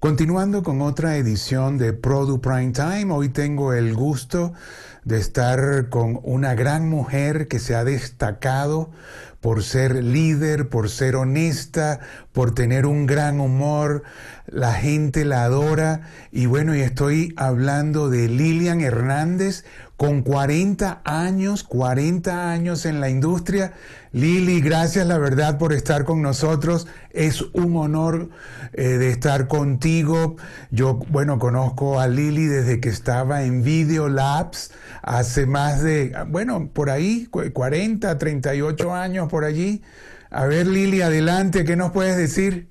Continuando con otra edición de Produ Prime Time, hoy tengo el gusto de estar con una gran mujer que se ha destacado por ser líder, por ser honesta, por tener un gran humor, la gente la adora. Y bueno, y estoy hablando de Lilian Hernández con 40 años, 40 años en la industria. Lili, gracias la verdad por estar con nosotros. Es un honor eh, de estar contigo. Yo, bueno, conozco a Lili desde que estaba en Video Labs hace más de, bueno, por ahí, 40, 38 años por allí. A ver, Lili, adelante, ¿qué nos puedes decir?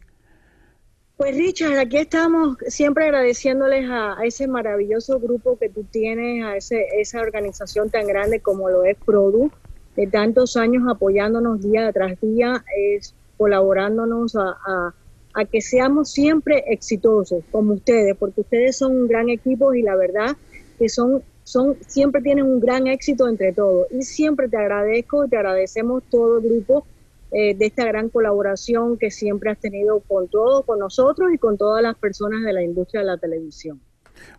Pues Richard, aquí estamos siempre agradeciéndoles a, ese maravilloso grupo que tú tienes, a ese, esa organización tan grande como lo es Produ, de tantos años apoyándonos día tras día, es, colaborándonos a, a, que seamos siempre exitosos como ustedes, porque ustedes son un gran equipo y la verdad que son, son siempre tienen un gran éxito entre todos. Y siempre te agradezco, te agradecemos todo el grupo eh, de esta gran colaboración que siempre has tenido con todos, con nosotros y con todas las personas de la industria de la televisión.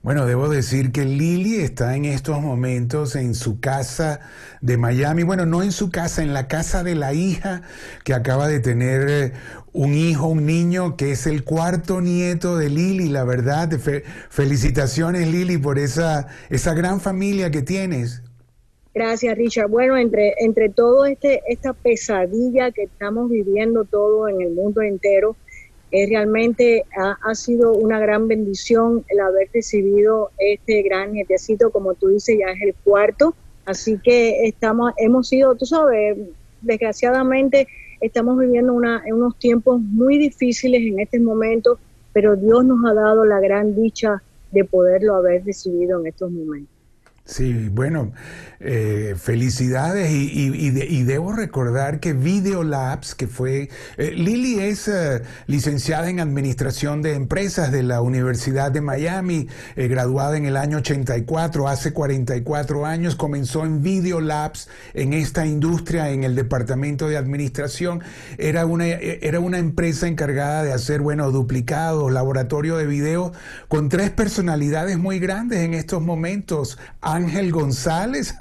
Bueno, debo decir que Lili está en estos momentos en su casa de Miami. Bueno, no en su casa, en la casa de la hija que acaba de tener eh, un hijo, un niño que es el cuarto nieto de Lili. La verdad, felicitaciones Lili por esa, esa gran familia que tienes. Gracias, Richard. Bueno, entre, entre todo este, esta pesadilla que estamos viviendo todo en el mundo entero, eh, realmente ha, sido una gran bendición el haber recibido este gran nietecito, como tú dices, ya es el cuarto. Así que estamos, hemos sido, tú sabes, desgraciadamente estamos viviendo una, unos tiempos muy difíciles en este momento, pero Dios nos ha dado la gran dicha de poderlo haber recibido en estos momentos. Sí, bueno, eh, felicidades y, debo recordar que Video Labs, que fue, eh, Lili es eh, licenciada en Administración de Empresas de la Universidad de Miami, graduada en el año 84, hace 44 años, comenzó en Video Labs, en esta industria, en el Departamento de Administración, era una, era una empresa encargada de hacer, bueno, duplicados, laboratorio de video, con tres personalidades muy grandes en estos momentos. Ángel González,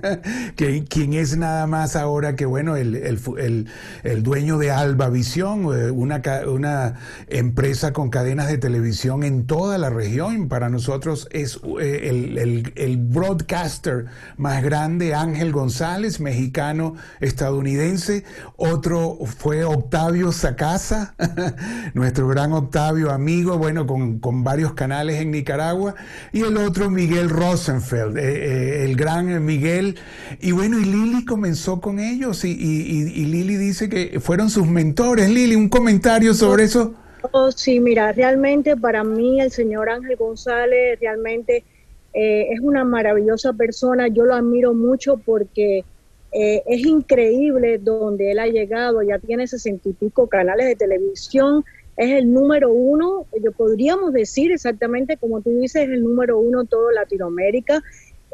que, quien es nada más ahora que, bueno, el, el, dueño de Alba Visión, eh, una, una empresa con cadenas de televisión en toda la región. Para nosotros es eh, el, broadcaster más grande, Ángel González, mexicano estadounidense. Otro fue Octavio Sacasa, nuestro gran Octavio amigo, bueno, con, con varios canales en Nicaragua. Y el otro, Miguel Rosenfeld. Eh, el gran Miguel. Y bueno, y Lili comenzó con ellos y, Lili dice que fueron sus mentores. Lili, un comentario sobre eso. Oh, sí, mira, realmente para mí el señor Ángel González realmente eh, es una maravillosa persona. Yo lo admiro mucho porque eh, es increíble donde él ha llegado. Ya tiene sesenta y pico canales de televisión. Es el número uno, yo podríamos decir exactamente como tú dices, es el número uno en toda Latinoamérica.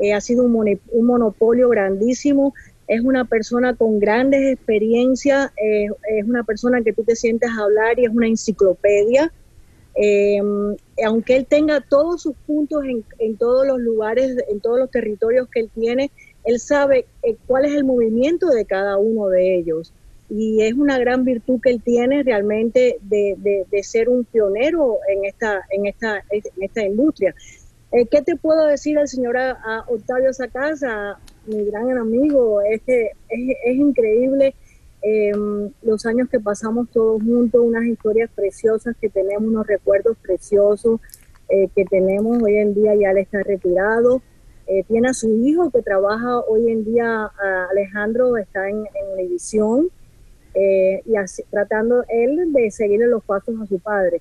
Eh, ha sido un, monopolio grandísimo, es una persona con grandes experiencias, eh, es una persona que tú te sientes a hablar y es una enciclopedia. Eh, aunque él tenga todos sus puntos en, todos los lugares, en todos los territorios que él tiene, él sabe cuál es el movimiento de cada uno de ellos. Y es una gran virtud que él tiene realmente de, de ser un pionero en esta, en esta, en esta industria. Eh, ¿Qué te puedo decir al señor Octavio Sacasa, mi gran amigo? Es que es, increíble em, los años que pasamos todos juntos, unas historias preciosas que tenemos, unos recuerdos preciosos eh, que tenemos. Hoy en día ya él está retirado. Eh, tiene a su hijo que trabaja hoy en día, Alejandro está en, en edición y tratando él de seguirle los pasos a su padre.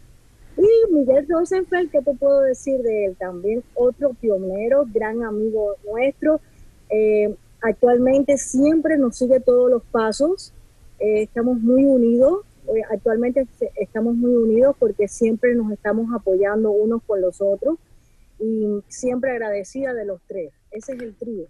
Y Miguel Rosenfeld, ¿qué te puedo decir de él? También otro pionero, gran amigo nuestro. Eh, actualmente siempre nos sigue todos los pasos. Eh, estamos muy unidos. Eh, actualmente estamos muy unidos porque siempre nos estamos apoyando unos con los otros y siempre agradecida de los tres. Ese es el trío.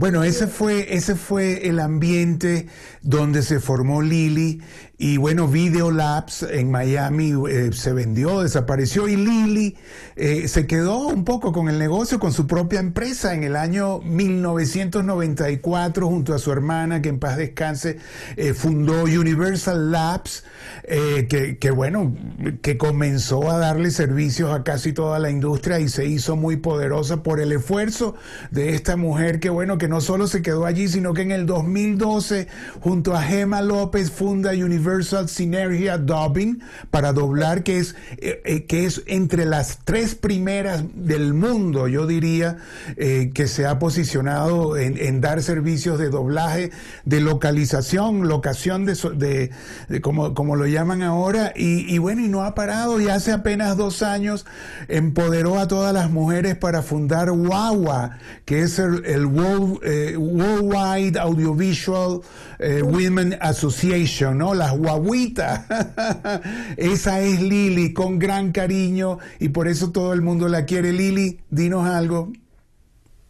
Bueno, ese fue, ese fue el ambiente donde se formó Lili y bueno, Video Labs en Miami eh, se vendió, desapareció y Lili eh, se quedó un poco con el negocio, con su propia empresa en el año 1994 junto a su hermana, que en paz descanse, eh, fundó Universal Labs, que, que, bueno, que comenzó a darle servicios a casi toda la industria y se hizo muy poderosa por el esfuerzo de esta mujer que bueno, que no solo se quedó allí, sino que en el 2012 junto a Gemma López funda Universal Synergia Dubbing para doblar, que es, eh, eh, que es entre las tres primeras del mundo, yo diría, eh, que se ha posicionado en, dar servicios de doblaje, de localización, locación de, de, como, como, lo llaman ahora, y, bueno, y no ha parado, y hace apenas dos años empoderó a todas las mujeres para fundar WAWA, que es el, Worldwide Audiovisual Women Association, ¿no? Las guaguita. Esa es Lili, con gran cariño y por eso todo el mundo la quiere. Lili, dinos algo.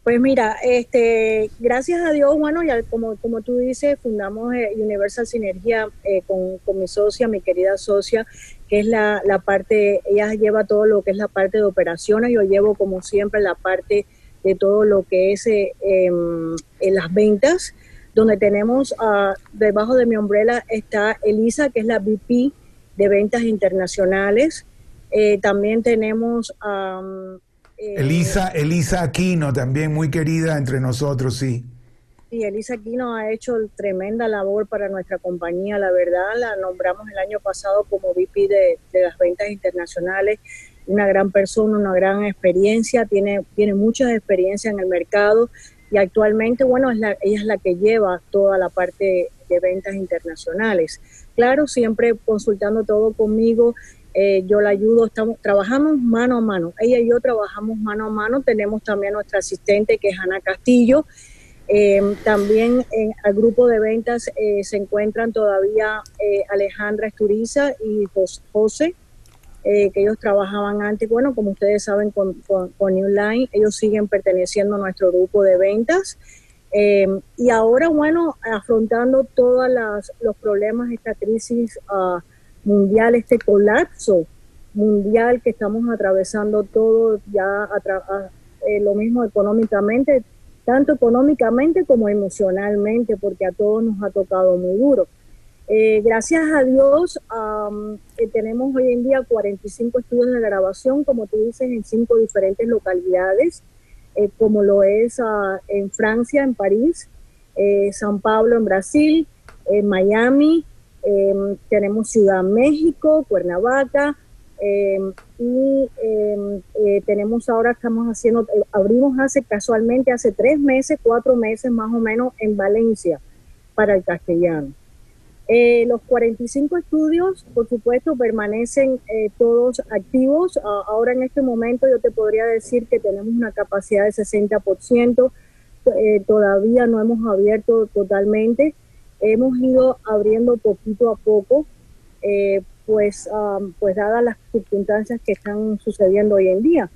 Pues mira, este, gracias a Dios, bueno, ya como, como tú dices, fundamos eh, Universal Sinergia eh, con, mi socia, mi querida socia, que es la, parte, ella lleva todo lo que es la parte de operaciones, yo llevo como siempre la parte de todo lo que es eh, em, en las ventas donde tenemos uh, debajo de mi umbrella está Elisa, que es la VP de ventas internacionales. Eh, también tenemos... Eh, Elisa, Elisa Aquino, también muy querida entre nosotros, sí. Sí, Elisa Aquino ha hecho tremenda labor para nuestra compañía, la verdad, la nombramos el año pasado como VP de, de las ventas internacionales, una gran persona, una gran experiencia, tiene, tiene mucha experiencia en el mercado, y actualmente, bueno, es ella es la que lleva toda la parte de ventas internacionales. Claro, siempre consultando todo conmigo, eh, yo la ayudo, estamos, trabajamos mano a mano, ella y yo trabajamos mano a mano, tenemos también nuestra asistente que es Ana Castillo, eh, también en el grupo de ventas eh, se encuentran todavía Alejandra Esturiza y José, eh, que ellos trabajaban antes, bueno, como ustedes saben, con, con, New Line, ellos siguen perteneciendo a nuestro grupo de ventas. Eh, y ahora, bueno, afrontando todos los problemas, esta crisis uh, mundial, este colapso mundial que estamos atravesando todo ya eh, lo mismo económicamente, tanto económicamente como emocionalmente, porque a todos nos ha tocado muy duro. Eh, gracias a Dios eh, tenemos hoy en día 45 estudios de grabación, como tú dices, en cinco diferentes localidades, eh, como lo es ah, en Francia, en París, San Pablo, en Brasil, en Miami, em, tenemos Ciudad México, Cuernavaca, em, y em, tenemos ahora, estamos haciendo, abrimos hace casualmente, hace tres meses, cuatro meses más o menos, en Valencia, para el castellano. Eh, los 45 estudios, por supuesto, permanecen eh, todos activos. ahora en este momento yo te podría decir que tenemos una capacidad de 60%. Eh, todavía no hemos abierto totalmente. Hemos ido abriendo poquito a poco, pues, pues dadas las circunstancias que están sucediendo hoy en día.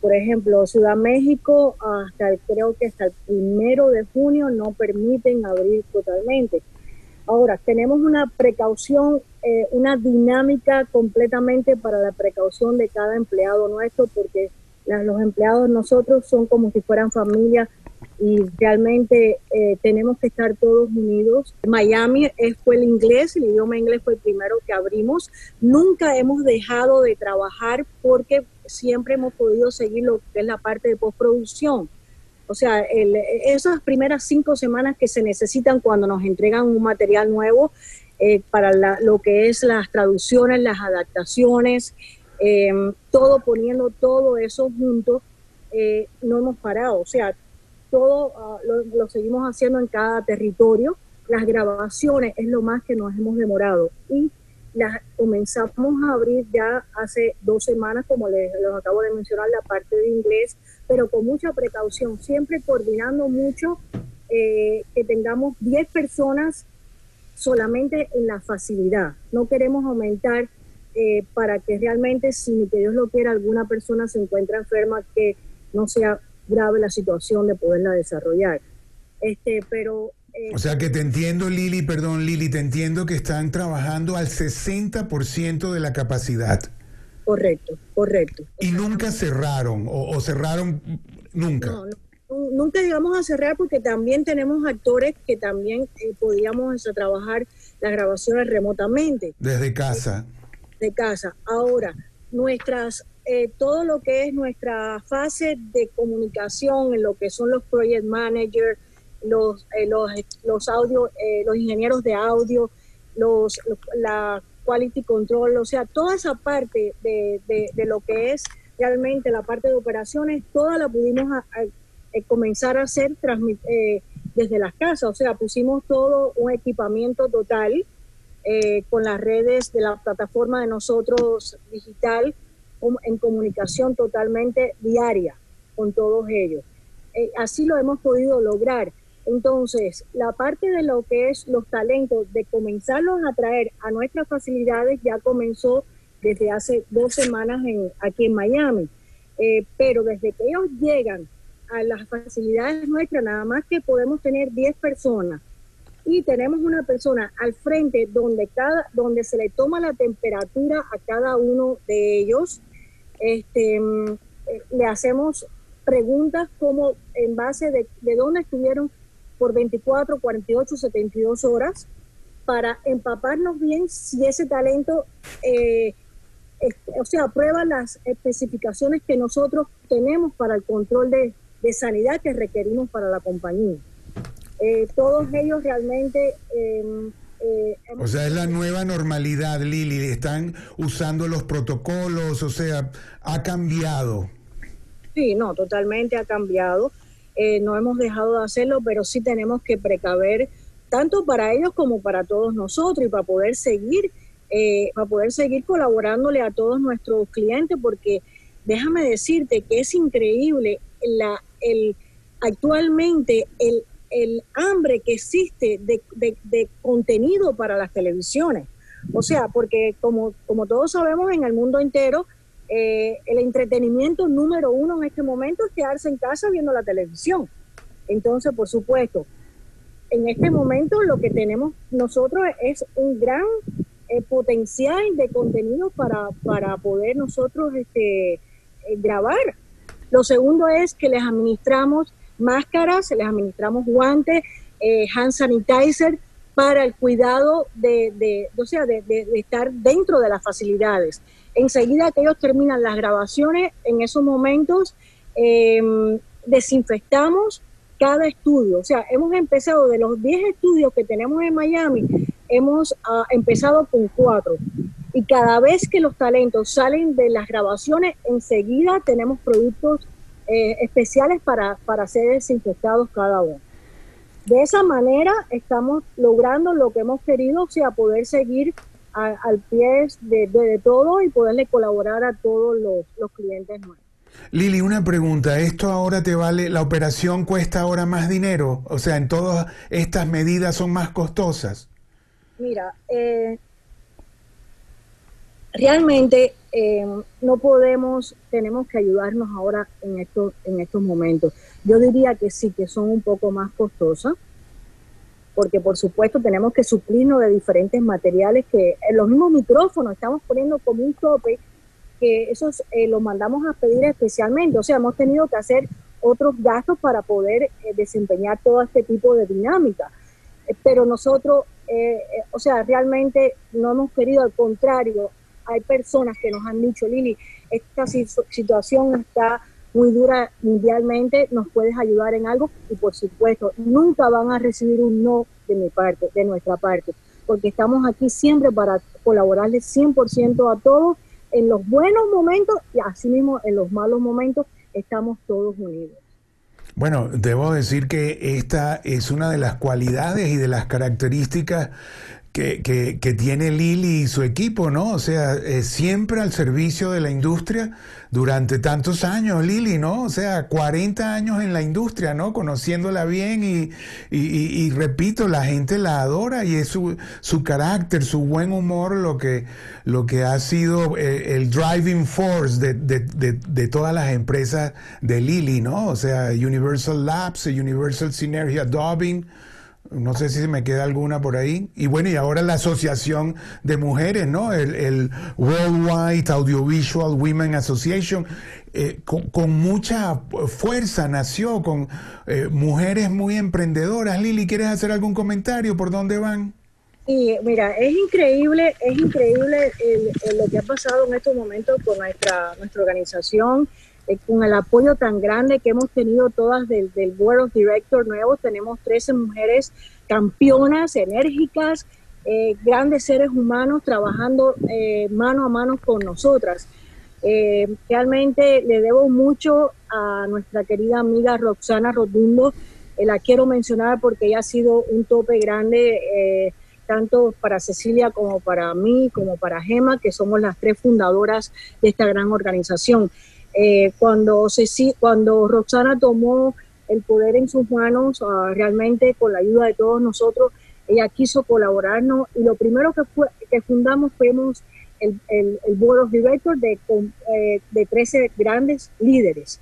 por ejemplo, Ciudad México, hasta creo que hasta el primero de junio no permiten abrir totalmente. Ahora, tenemos una precaución, eh, una dinámica completamente para la precaución de cada empleado nuestro, porque los empleados nosotros son como si fueran familia y realmente eh, tenemos que estar todos unidos. Miami fue el inglés, el idioma inglés fue el primero que abrimos. Nunca hemos dejado de trabajar porque siempre hemos podido seguir lo que es la parte de postproducción. O sea, esas primeras cinco semanas que se necesitan cuando nos entregan un material nuevo eh, para lo que es las traducciones, las adaptaciones, em, todo poniendo todo eso junto, eh, no hemos parado. O sea, todo ah, lo, seguimos haciendo en cada territorio. Las grabaciones es lo más que nos hemos demorado. Y las comenzamos a abrir ya hace dos semanas, como les acabo de mencionar, la parte de inglés pero con mucha precaución, siempre coordinando mucho eh, que tengamos 10 personas solamente en la facilidad. No queremos aumentar eh, para que realmente, si que Dios lo quiera, alguna persona se encuentra enferma, que no sea grave la situación de poderla desarrollar. Este, pero eh, o sea que te entiendo, Lili, perdón, Lili, te entiendo que están trabajando al 60% de la capacidad. Correcto, correcto. Y nunca cerraron, o, cerraron nunca. No, nunca llegamos a cerrar porque también tenemos actores que también eh, podíamos trabajar las grabaciones remotamente. Desde casa. De casa. Ahora, nuestras, eh, todo lo que es nuestra fase de comunicación en lo que son los project managers, los, eh, los, los, audio, eh, los ingenieros de audio, los, la quality control, o sea, toda esa parte de, de, lo que es realmente la parte de operaciones, toda la pudimos eh, comenzar a hacer desde las casas, o sea, pusimos todo un equipamiento total con las redes de la plataforma de nosotros digital en comunicación totalmente diaria con todos ellos. así lo hemos podido lograr. Entonces, la parte de lo que es los talentos, de comenzarlos a traer a nuestras facilidades, ya comenzó desde hace dos semanas en, aquí en Miami. Eh, pero desde que ellos llegan a las facilidades nuestras, nada más que podemos tener 10 personas y tenemos una persona al frente donde, cada, donde se le toma la temperatura a cada uno de ellos. Este, mm, eh, le hacemos preguntas como en base de, de dónde estuvieron por 24, 48, 72 horas para empaparnos bien si ese talento, eh, o sea, aprueba las especificaciones que nosotros tenemos para el control de, sanidad que requerimos para la compañía. Eh, todos ellos realmente... Em, eh, o sea, es la nueva normalidad, Lili. Están usando los protocolos, o sea, ha cambiado. Sí, no, totalmente ha cambiado. Eh, no hemos dejado de hacerlo, pero sí tenemos que precaver tanto para ellos como para todos nosotros y para poder seguir, eh, para poder seguir colaborándole a todos nuestros clientes, porque déjame decirte que es increíble la, el, actualmente el, el hambre que existe de, de, contenido para las televisiones. O sea, porque como, como todos sabemos en el mundo entero, eh, el entretenimiento número uno en este momento es quedarse en casa viendo la televisión. Entonces, por supuesto, en este momento lo que tenemos nosotros es un gran eh, potencial de contenido para, para poder nosotros este, eh, grabar. Lo segundo es que les administramos máscaras, les administramos guantes, hand sanitizer para el cuidado de, de, o sea, de estar dentro de las facilidades. Enseguida que ellos terminan las grabaciones, en esos momentos em, desinfectamos cada estudio. O sea, hemos empezado de los 10 estudios que tenemos en Miami, hemos ah, empezado con cuatro. Y cada vez que los talentos salen de las grabaciones, enseguida tenemos productos eh, especiales para, para ser desinfectados cada uno. De esa manera estamos logrando lo que hemos querido, o sea, poder seguir al pie de, todo y poderle colaborar a todos los, clientes nuevos. Lili, una pregunta, ¿esto ahora te vale, la operación cuesta ahora más dinero? O sea, ¿en todas estas medidas son más costosas? Mira, eh, realmente eh, no podemos, tenemos que ayudarnos ahora en estos, en estos momentos. Yo diría que sí, que son un poco más costosas, porque por supuesto tenemos que suplirnos de diferentes materiales que en eh, los mismos micrófonos estamos poniendo como un tope que esos eh, los mandamos a pedir especialmente, o sea, hemos tenido que hacer otros gastos para poder eh, desempeñar todo este tipo de dinámica. pero nosotros, o sea, realmente no hemos querido, al contrario, hay personas que nos han dicho, Lili, esta situación está muy dura mundialmente, nos puedes ayudar en algo y por supuesto nunca van a recibir un no de mi parte, de nuestra parte, porque estamos aquí siempre para colaborarles 100% a todos en los buenos momentos y asimismo en los malos momentos estamos todos unidos. Bueno, debo decir que esta es una de las cualidades y de las características que, que, tiene Lili y su equipo, ¿no? O sea, siempre al servicio de la industria durante tantos años, Lili, ¿no? O sea, 40 años en la industria, ¿no? Conociéndola bien y, y, repito, la gente la adora y es su, su, carácter, su buen humor lo que, lo que ha sido eh, el, driving force de, de, de, de, todas las empresas de Lili, ¿no? O sea, Universal Labs, Universal Synergia Dubbing, no sé si se me queda alguna por ahí. Y bueno, y ahora la Asociación de Mujeres, ¿no? El, Worldwide Audiovisual Women Association, eh, con, mucha fuerza nació, con eh, mujeres muy emprendedoras. Lili, ¿quieres hacer algún comentario? ¿Por dónde van? Sí, mira, es increíble, es increíble lo que ha pasado en estos momentos con nuestra, nuestra organización eh, con el apoyo tan grande que hemos tenido todas del, Board of Directors nuevos, tenemos 13 mujeres campeonas, enérgicas, eh, grandes seres humanos trabajando eh, mano a mano con nosotras. realmente le debo mucho a nuestra querida amiga Roxana Rotundo, la quiero mencionar porque ella ha sido un tope grande tanto para Cecilia como para mí, como para Gema, que somos las tres fundadoras de esta gran organización. Eh, cuando, cuando Roxana tomó el poder en sus manos, ah, realmente con la ayuda de todos nosotros, ella quiso colaborarnos y lo primero que, fue, que fundamos fuimos el, el, Board of Directors de, eh, de 13 grandes líderes.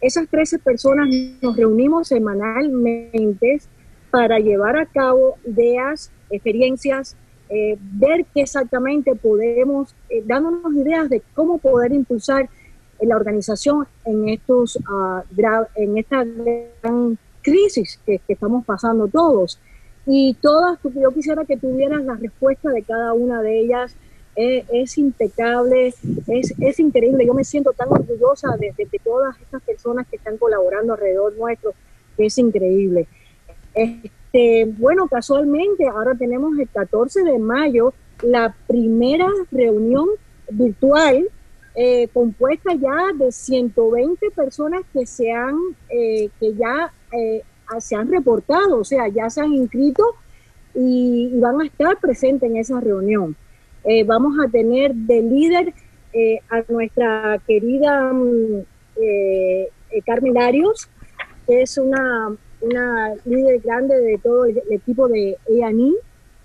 Esas 13 personas nos reunimos semanalmente para llevar a cabo ideas, experiencias, eh, ver qué exactamente podemos, dándonos ideas de cómo poder impulsar en la organización en, estos, uh, en esta gran crisis que, estamos pasando todos. Y todas, yo quisiera que tuvieras la respuesta de cada una de ellas. es impecable, es, es, increíble. Yo me siento tan orgullosa de, de, todas estas personas que están colaborando alrededor nuestro, que es increíble. Este, bueno, casualmente ahora tenemos el 14 de mayo la primera reunión virtual eh, compuesta ya de 120 personas que se han, eh, que ya eh, se han reportado, o sea, ya se han inscrito y, van a estar presentes en esa reunión. vamos a tener de líder a nuestra querida mm, Carmen Arios, que es una, una líder grande de todo el, equipo de EANI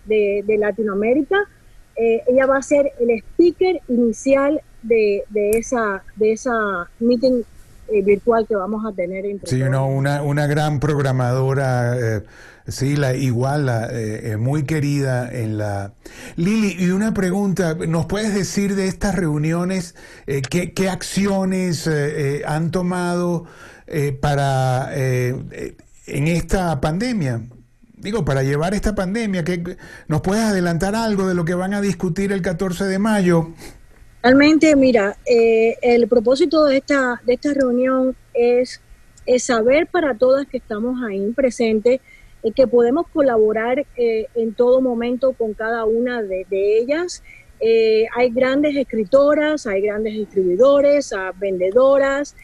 de, de Latinoamérica. ella va a ser el speaker inicial de, de, esa, de esa meeting eh, virtual que vamos a tener. Entre sí, no, una, una gran programadora. Eh, sí, la, igual, la, eh, muy querida en la... Lili, y una pregunta, ¿nos puedes decir de estas reuniones qué, qué, acciones han tomado para en esta pandemia? Digo, para llevar esta pandemia, que ¿nos puedes adelantar algo de lo que van a discutir el 14 de mayo? Realmente, mira, eh, el propósito de esta, de esta reunión es, saber para todas que estamos ahí presentes eh, que podemos colaborar eh, en todo momento con cada una de, ellas. hay grandes escritoras, hay grandes distribuidores, vendedoras,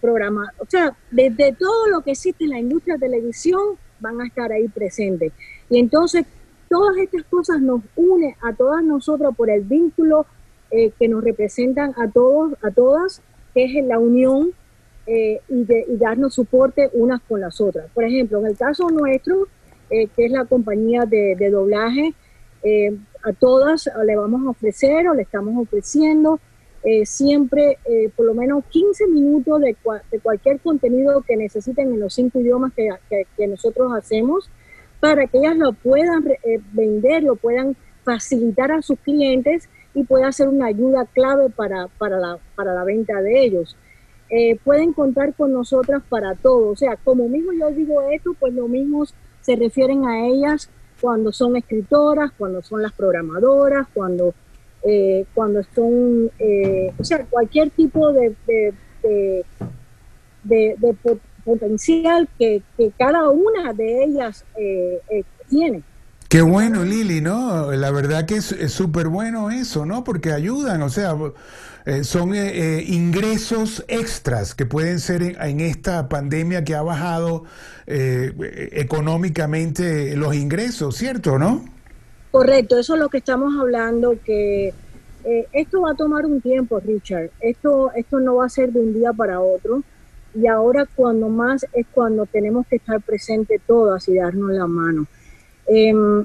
programas, o sea, desde todo lo que existe en la industria de televisión van a estar ahí presentes. Y entonces, todas estas cosas nos unen a todas nosotras por el vínculo eh, que nos representan a todos, a todas, que es la unión eh, y, de, darnos soporte unas con las otras. Por ejemplo, en el caso nuestro, eh, que es la compañía de, doblaje, a todas le vamos a ofrecer o le estamos ofreciendo siempre por lo menos 15 minutos de, cualquier contenido que necesiten en los cinco idiomas que nosotros hacemos para que ellas lo puedan eh, vender, lo puedan facilitar a sus clientes y pueda ser una ayuda clave para, para, la, para la venta de ellos. Eh, pueden contar con nosotras para todo. O sea, como mismo yo digo esto, pues lo mismo se refieren a ellas cuando son escritoras, cuando son las programadoras, cuando, eh, cuando son, o sea, cualquier tipo de, de, de, de, potencial que, cada una de ellas eh, eh, tiene. Qué bueno, Lili, ¿no? La verdad que es súper bueno eso, ¿no? Porque ayudan, o sea, eh, son eh, eh, ingresos extras que pueden ser en, esta pandemia que ha bajado económicamente los ingresos, ¿cierto, no? Correcto, eso es lo que estamos hablando, que esto va a tomar un tiempo, Richard. Esto, esto no va a ser de un día para otro. Y ahora cuando más es cuando tenemos que estar presentes todas y darnos la mano. Em,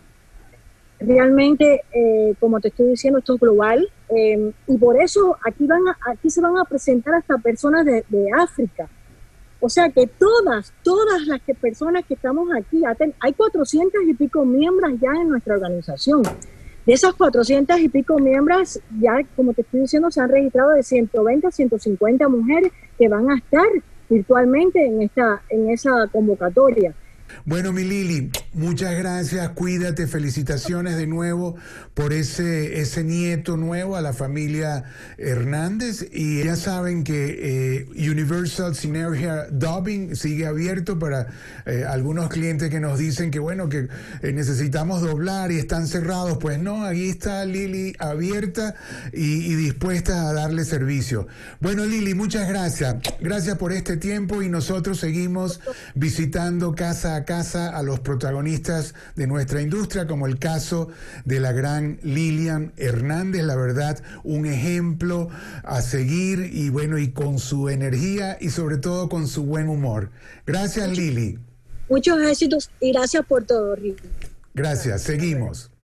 realmente, eh, como te estoy diciendo, esto es global em, y por eso aquí, van aquí se van a presentar hasta personas de, África. O sea que todas, todas las que, personas que estamos aquí, hay 400 y pico miembros ya en nuestra organización. De esas 400 y pico miembros, ya como te estoy diciendo, se han registrado de 120 a 150 mujeres que van a estar virtualmente en, esta, en esa convocatoria. Bueno, mi Lili, muchas gracias, cuídate, felicitaciones de nuevo por ese, ese nieto nuevo a la familia Hernández. Y ya saben que eh, Universal Synergia Dubbing sigue abierto para eh, algunos clientes que nos dicen que bueno, que eh, necesitamos doblar y están cerrados, pues no, ahí está Lili abierta y, dispuesta a darle servicio. Bueno, Lili, muchas gracias, gracias por este tiempo y nosotros seguimos visitando casa casa a los protagonistas de nuestra industria, como el caso de la gran Lilian Hernández, la verdad, un ejemplo a seguir y bueno, y con su energía y sobre todo con su buen humor. Gracias, Lili. Muchos éxitos y gracias por todo, Ricky. Gracias, seguimos.